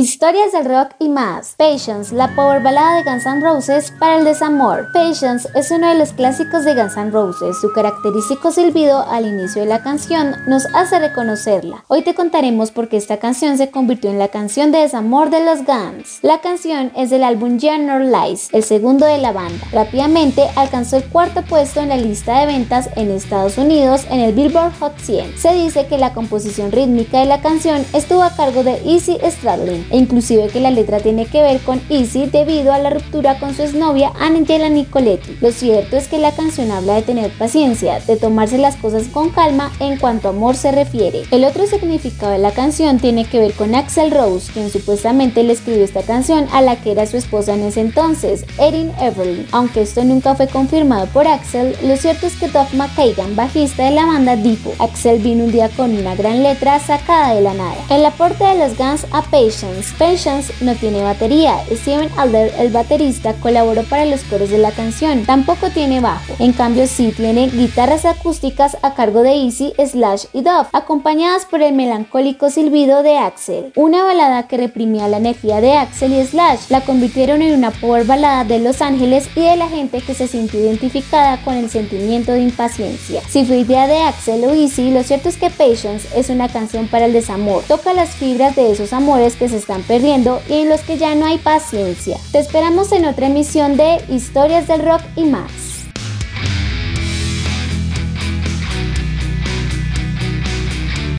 Historias del rock y más. Patience, la power balada de Guns N' Roses para el desamor. Patience es uno de los clásicos de Guns N' Roses. Su característico silbido al inicio de la canción nos hace reconocerla. Hoy te contaremos por qué esta canción se convirtió en la canción de desamor de los Guns. La canción es del álbum General Lies, el segundo de la banda. Rápidamente alcanzó el cuarto puesto en la lista de ventas en Estados Unidos en el Billboard Hot 100. Se dice que la composición rítmica de la canción estuvo a cargo de Easy Stradlin e inclusive que la letra tiene que ver con Easy debido a la ruptura con su exnovia Angela Nicoletti. Lo cierto es que la canción habla de tener paciencia, de tomarse las cosas con calma en cuanto a amor se refiere. El otro significado de la canción tiene que ver con Axel Rose, quien supuestamente le escribió esta canción a la que era su esposa en ese entonces, Erin Everly. Aunque esto nunca fue confirmado por Axel, lo cierto es que Doug McKagan, bajista de la banda, dijo, Axel vino un día con una gran letra sacada de la nada. El aporte de los Guns a Patience Patience no tiene batería. Steven Alder, el baterista, colaboró para los coros de la canción. Tampoco tiene bajo. En cambio, sí tiene guitarras acústicas a cargo de Easy, Slash y Dove, acompañadas por el melancólico silbido de Axel. Una balada que reprimía la energía de Axel y Slash la convirtieron en una power balada de Los Ángeles y de la gente que se sintió identificada con el sentimiento de impaciencia. Si fue idea de Axel o Easy, lo cierto es que Patience es una canción para el desamor. Toca las fibras de esos amores que se están perdiendo y en los que ya no hay paciencia. Te esperamos en otra emisión de Historias del Rock y más.